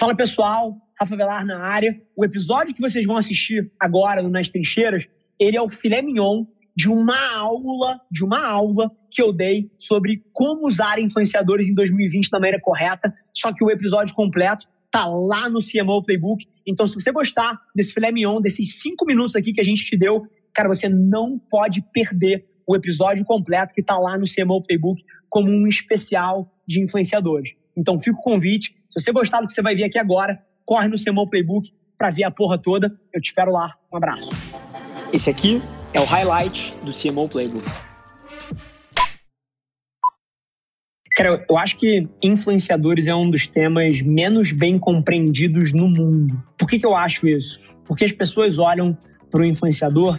Fala pessoal, Rafa Velar na área. O episódio que vocês vão assistir agora no Nas Trincheiras, ele é o filé mignon de uma aula, de uma aula que eu dei sobre como usar influenciadores em 2020 da maneira correta, só que o episódio completo tá lá no CMO Playbook. Então, se você gostar desse filé mignon, desses cinco minutos aqui que a gente te deu, cara, você não pode perder o episódio completo que tá lá no CMO Playbook como um especial de influenciadores. Então, fica o convite. Se você gostar do que você vai ver aqui agora, corre no Semão Playbook para ver a porra toda. Eu te espero lá. Um abraço. Esse aqui é o highlight do CMO Playbook. Cara, eu acho que influenciadores é um dos temas menos bem compreendidos no mundo. Por que, que eu acho isso? Porque as pessoas olham para o influenciador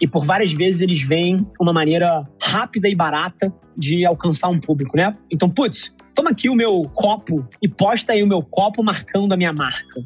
e por várias vezes eles veem uma maneira rápida e barata de alcançar um público, né? Então, putz, toma aqui o meu copo e posta aí o meu copo marcando a minha marca.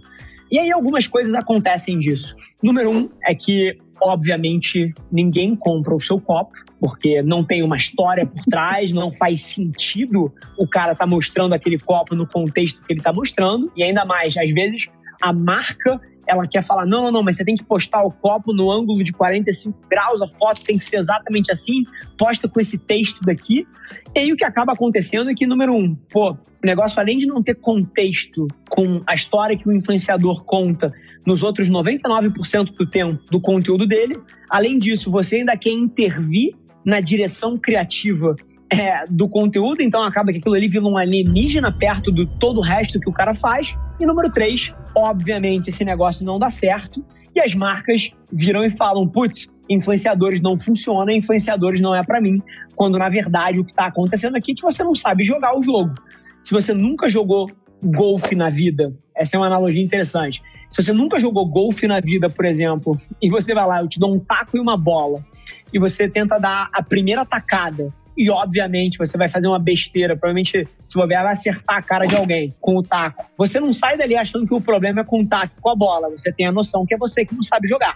E aí algumas coisas acontecem disso. Número um é que, obviamente, ninguém compra o seu copo, porque não tem uma história por trás, não faz sentido o cara tá mostrando aquele copo no contexto que ele está mostrando. E ainda mais, às vezes, a marca ela quer falar: não, não, não, mas você tem que postar o copo no ângulo de 45 graus, a foto tem que ser exatamente assim, posta com esse texto daqui. E aí o que acaba acontecendo é que, número um, pô, o negócio, além de não ter contexto com a história que o influenciador conta nos outros 99% do tempo do conteúdo dele, além disso, você ainda quer intervir na direção criativa é, do conteúdo, então acaba que aquilo ali vira um alienígena perto do todo o resto que o cara faz. E número três, obviamente esse negócio não dá certo e as marcas viram e falam, putz, influenciadores não funcionam, influenciadores não é para mim, quando na verdade o que está acontecendo aqui é que você não sabe jogar o jogo. Se você nunca jogou golfe na vida, essa é uma analogia interessante. Se você nunca jogou golfe na vida, por exemplo, e você vai lá, eu te dou um taco e uma bola, e você tenta dar a primeira tacada e, obviamente, você vai fazer uma besteira. Provavelmente, se você vai acertar a cara de alguém com o taco. Você não sai dali achando que o problema é com o taco com a bola. Você tem a noção que é você que não sabe jogar.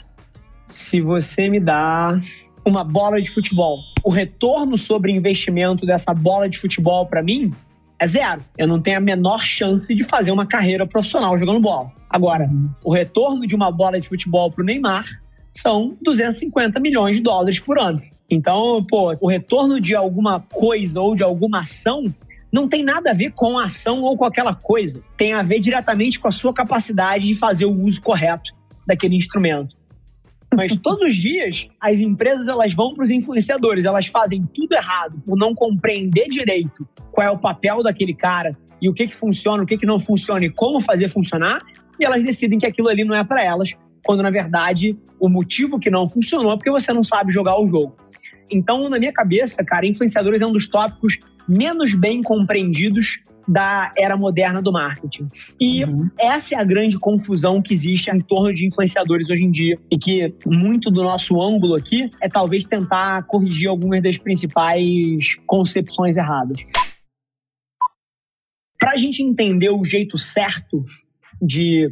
Se você me dá uma bola de futebol, o retorno sobre investimento dessa bola de futebol para mim é zero. Eu não tenho a menor chance de fazer uma carreira profissional jogando bola. Agora, o retorno de uma bola de futebol para o Neymar são 250 milhões de dólares por ano. Então, pô, o retorno de alguma coisa ou de alguma ação não tem nada a ver com a ação ou com aquela coisa. Tem a ver diretamente com a sua capacidade de fazer o uso correto daquele instrumento. Mas todos os dias, as empresas elas vão para os influenciadores, elas fazem tudo errado por não compreender direito qual é o papel daquele cara e o que, que funciona, o que, que não funciona e como fazer funcionar, e elas decidem que aquilo ali não é para elas, quando na verdade o motivo que não funcionou é porque você não sabe jogar o jogo. Então, na minha cabeça, cara, influenciadores é um dos tópicos menos bem compreendidos da era moderna do marketing. E uhum. essa é a grande confusão que existe em torno de influenciadores hoje em dia e que muito do nosso ângulo aqui é talvez tentar corrigir algumas das principais concepções erradas. Para a gente entender o jeito certo de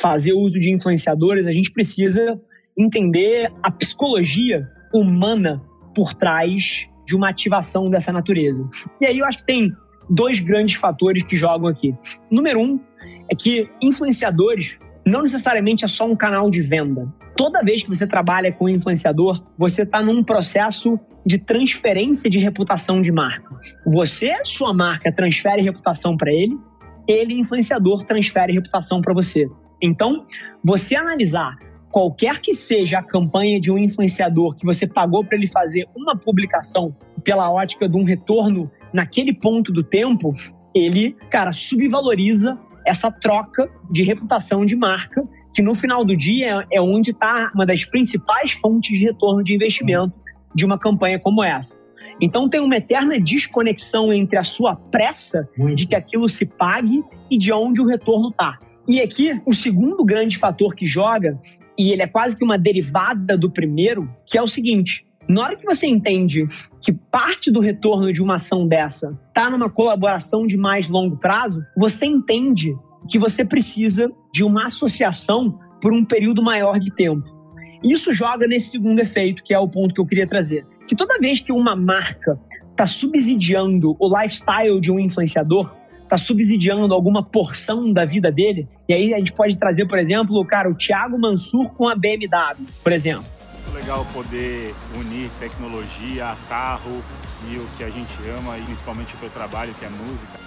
fazer uso de influenciadores, a gente precisa entender a psicologia humana por trás de uma ativação dessa natureza. E aí eu acho que tem dois grandes fatores que jogam aqui. Número um é que influenciadores não necessariamente é só um canal de venda. Toda vez que você trabalha com um influenciador, você está num processo de transferência de reputação de marca. Você, sua marca, transfere reputação para ele, ele, influenciador, transfere reputação para você. Então, você analisar qualquer que seja a campanha de um influenciador que você pagou para ele fazer uma publicação pela ótica de um retorno naquele ponto do tempo, ele, cara, subvaloriza essa troca de reputação de marca, que no final do dia é onde está uma das principais fontes de retorno de investimento de uma campanha como essa. Então tem uma eterna desconexão entre a sua pressa de que aquilo se pague e de onde o retorno está. E aqui, o segundo grande fator que joga, e ele é quase que uma derivada do primeiro, que é o seguinte: na hora que você entende que parte do retorno de uma ação dessa está numa colaboração de mais longo prazo, você entende que você precisa de uma associação por um período maior de tempo. Isso joga nesse segundo efeito, que é o ponto que eu queria trazer. Que toda vez que uma marca está subsidiando o lifestyle de um influenciador, está subsidiando alguma porção da vida dele. E aí a gente pode trazer, por exemplo, cara, o Thiago Mansur com a BMW, por exemplo. Legal poder unir tecnologia, carro e o que a gente ama, e principalmente o que eu trabalho, que é música.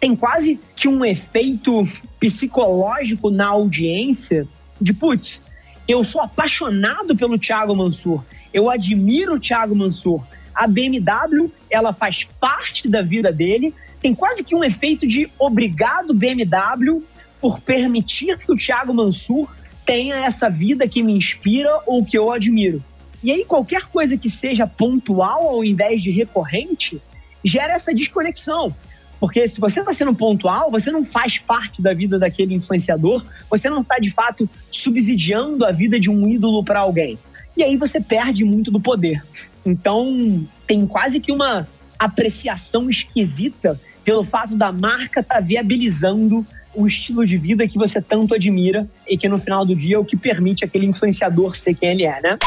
Tem quase que um efeito psicológico na audiência de, putz, eu sou apaixonado pelo Thiago Mansur, eu admiro o Thiago Mansur. A BMW, ela faz parte da vida dele, tem quase que um efeito de obrigado BMW por permitir que o Thiago Mansur tenha essa vida que me inspira ou que eu admiro. E aí, qualquer coisa que seja pontual ao invés de recorrente gera essa desconexão. Porque se você está sendo pontual, você não faz parte da vida daquele influenciador, você não está de fato subsidiando a vida de um ídolo para alguém. E aí você perde muito do poder. Então, tem quase que uma apreciação esquisita pelo fato da marca estar tá viabilizando o estilo de vida que você tanto admira e que no final do dia é o que permite aquele influenciador ser quem ele é, né?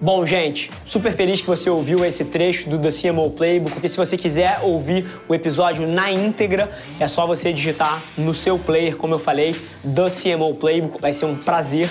Bom, gente, super feliz que você ouviu esse trecho do The CMO Playbook. E se você quiser ouvir o episódio na íntegra, é só você digitar no seu player, como eu falei, The CMO Playbook. Vai ser um prazer